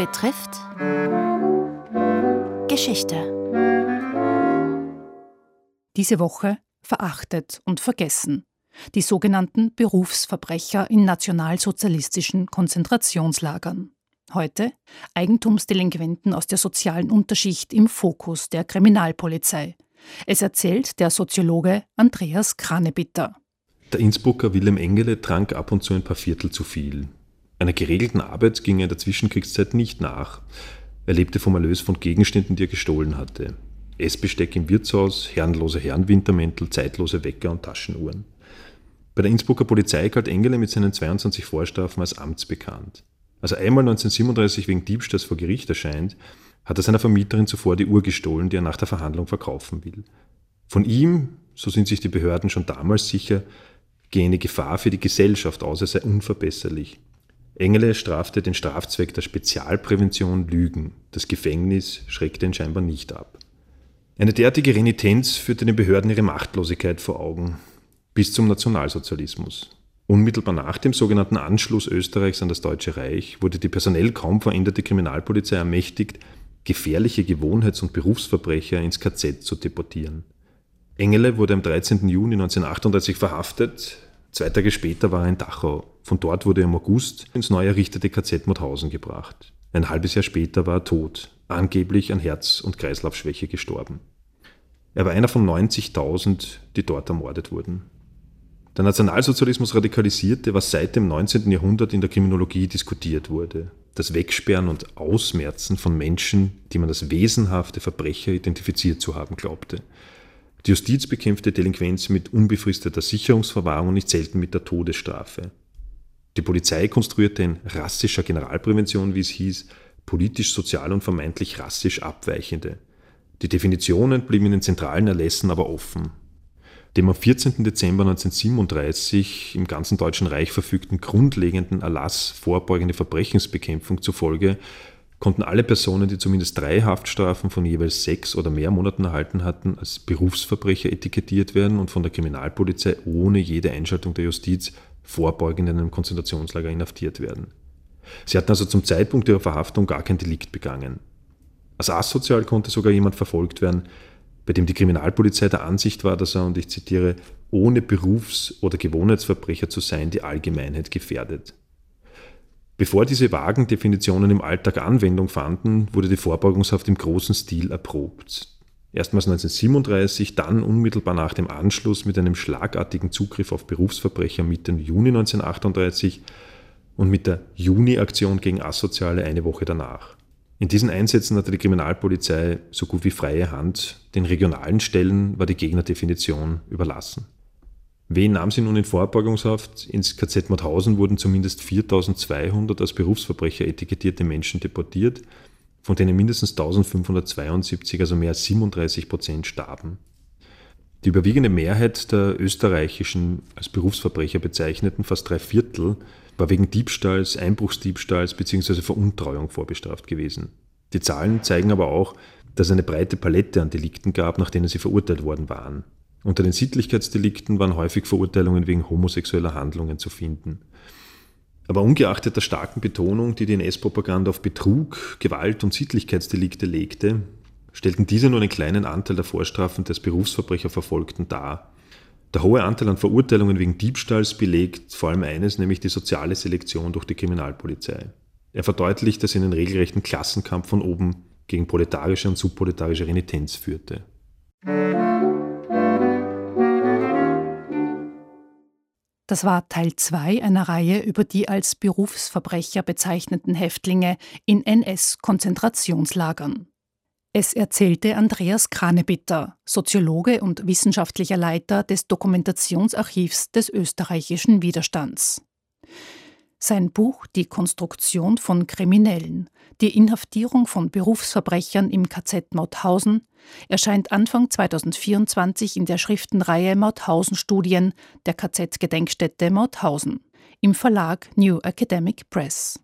betrifft Geschichte. Diese Woche verachtet und vergessen. Die sogenannten Berufsverbrecher in nationalsozialistischen Konzentrationslagern. Heute Eigentumsdelinquenten aus der sozialen Unterschicht im Fokus der Kriminalpolizei. Es erzählt der Soziologe Andreas Kranebitter. Der Innsbrucker Wilhelm Engele trank ab und zu ein paar Viertel zu viel. Einer geregelten Arbeit ging er in der Zwischenkriegszeit nicht nach. Er lebte vom Erlös von Gegenständen, die er gestohlen hatte. Essbesteck im Wirtshaus, herrenlose Herrenwintermäntel, zeitlose Wecker und Taschenuhren. Bei der Innsbrucker Polizei galt Engele mit seinen 22 Vorstrafen als amtsbekannt. Als er einmal 1937 wegen Diebstahls vor Gericht erscheint, hat er seiner Vermieterin zuvor die Uhr gestohlen, die er nach der Verhandlung verkaufen will. Von ihm, so sind sich die Behörden schon damals sicher, gehe eine Gefahr für die Gesellschaft aus, er sei unverbesserlich. Engele strafte den Strafzweck der Spezialprävention Lügen. Das Gefängnis schreckte ihn scheinbar nicht ab. Eine derartige Renitenz führte den Behörden ihre Machtlosigkeit vor Augen. Bis zum Nationalsozialismus. Unmittelbar nach dem sogenannten Anschluss Österreichs an das Deutsche Reich wurde die personell kaum veränderte Kriminalpolizei ermächtigt, gefährliche Gewohnheits- und Berufsverbrecher ins KZ zu deportieren. Engele wurde am 13. Juni 1938 verhaftet, Zwei Tage später war er in Dachau. Von dort wurde er im August ins neu errichtete KZ Mauthausen gebracht. Ein halbes Jahr später war er tot, angeblich an Herz- und Kreislaufschwäche gestorben. Er war einer von 90.000, die dort ermordet wurden. Der Nationalsozialismus radikalisierte, was seit dem 19. Jahrhundert in der Kriminologie diskutiert wurde. Das Wegsperren und Ausmerzen von Menschen, die man als wesenhafte Verbrecher identifiziert zu haben glaubte. Die Justiz bekämpfte Delinquenz mit unbefristeter Sicherungsverwahrung und nicht selten mit der Todesstrafe. Die Polizei konstruierte in rassischer Generalprävention, wie es hieß, politisch, sozial und vermeintlich rassisch Abweichende. Die Definitionen blieben in den zentralen Erlässen aber offen. Dem am 14. Dezember 1937 im ganzen Deutschen Reich verfügten grundlegenden Erlass vorbeugende Verbrechensbekämpfung zufolge konnten alle Personen, die zumindest drei Haftstrafen von jeweils sechs oder mehr Monaten erhalten hatten, als Berufsverbrecher etikettiert werden und von der Kriminalpolizei ohne jede Einschaltung der Justiz vorbeugend in einem Konzentrationslager inhaftiert werden. Sie hatten also zum Zeitpunkt ihrer Verhaftung gar kein Delikt begangen. Als asozial konnte sogar jemand verfolgt werden, bei dem die Kriminalpolizei der Ansicht war, dass er, und ich zitiere, ohne Berufs- oder Gewohnheitsverbrecher zu sein, die Allgemeinheit gefährdet. Bevor diese vagen Definitionen im Alltag Anwendung fanden, wurde die Vorbeugungshaft im großen Stil erprobt. Erstmals 1937, dann unmittelbar nach dem Anschluss mit einem schlagartigen Zugriff auf Berufsverbrecher Mitte Juni 1938 und mit der Juni-Aktion gegen Asoziale eine Woche danach. In diesen Einsätzen hatte die Kriminalpolizei so gut wie freie Hand, den regionalen Stellen war die Gegnerdefinition überlassen. Wen nahm sie nun in Vorbeugungshaft? Ins KZ Mauthausen wurden zumindest 4200 als Berufsverbrecher etikettierte Menschen deportiert, von denen mindestens 1572, also mehr als 37 Prozent, starben. Die überwiegende Mehrheit der österreichischen als Berufsverbrecher bezeichneten, fast drei Viertel, war wegen Diebstahls, Einbruchsdiebstahls bzw. Veruntreuung vorbestraft gewesen. Die Zahlen zeigen aber auch, dass es eine breite Palette an Delikten gab, nach denen sie verurteilt worden waren. Unter den Sittlichkeitsdelikten waren häufig Verurteilungen wegen homosexueller Handlungen zu finden. Aber ungeachtet der starken Betonung, die die NS-Propaganda auf Betrug, Gewalt und Sittlichkeitsdelikte legte, stellten diese nur einen kleinen Anteil der Vorstrafen des Berufsverbrecherverfolgten dar. Der hohe Anteil an Verurteilungen wegen Diebstahls belegt vor allem eines, nämlich die soziale Selektion durch die Kriminalpolizei. Er verdeutlicht, dass sie einen regelrechten Klassenkampf von oben gegen proletarische und subproletarische Renitenz führte. Das war Teil 2 einer Reihe über die als Berufsverbrecher bezeichneten Häftlinge in NS-Konzentrationslagern. Es erzählte Andreas Kranebitter, Soziologe und wissenschaftlicher Leiter des Dokumentationsarchivs des österreichischen Widerstands. Sein Buch Die Konstruktion von Kriminellen, die Inhaftierung von Berufsverbrechern im KZ Mauthausen erscheint Anfang 2024 in der Schriftenreihe Mauthausen Studien der KZ-Gedenkstätte Mauthausen im Verlag New Academic Press.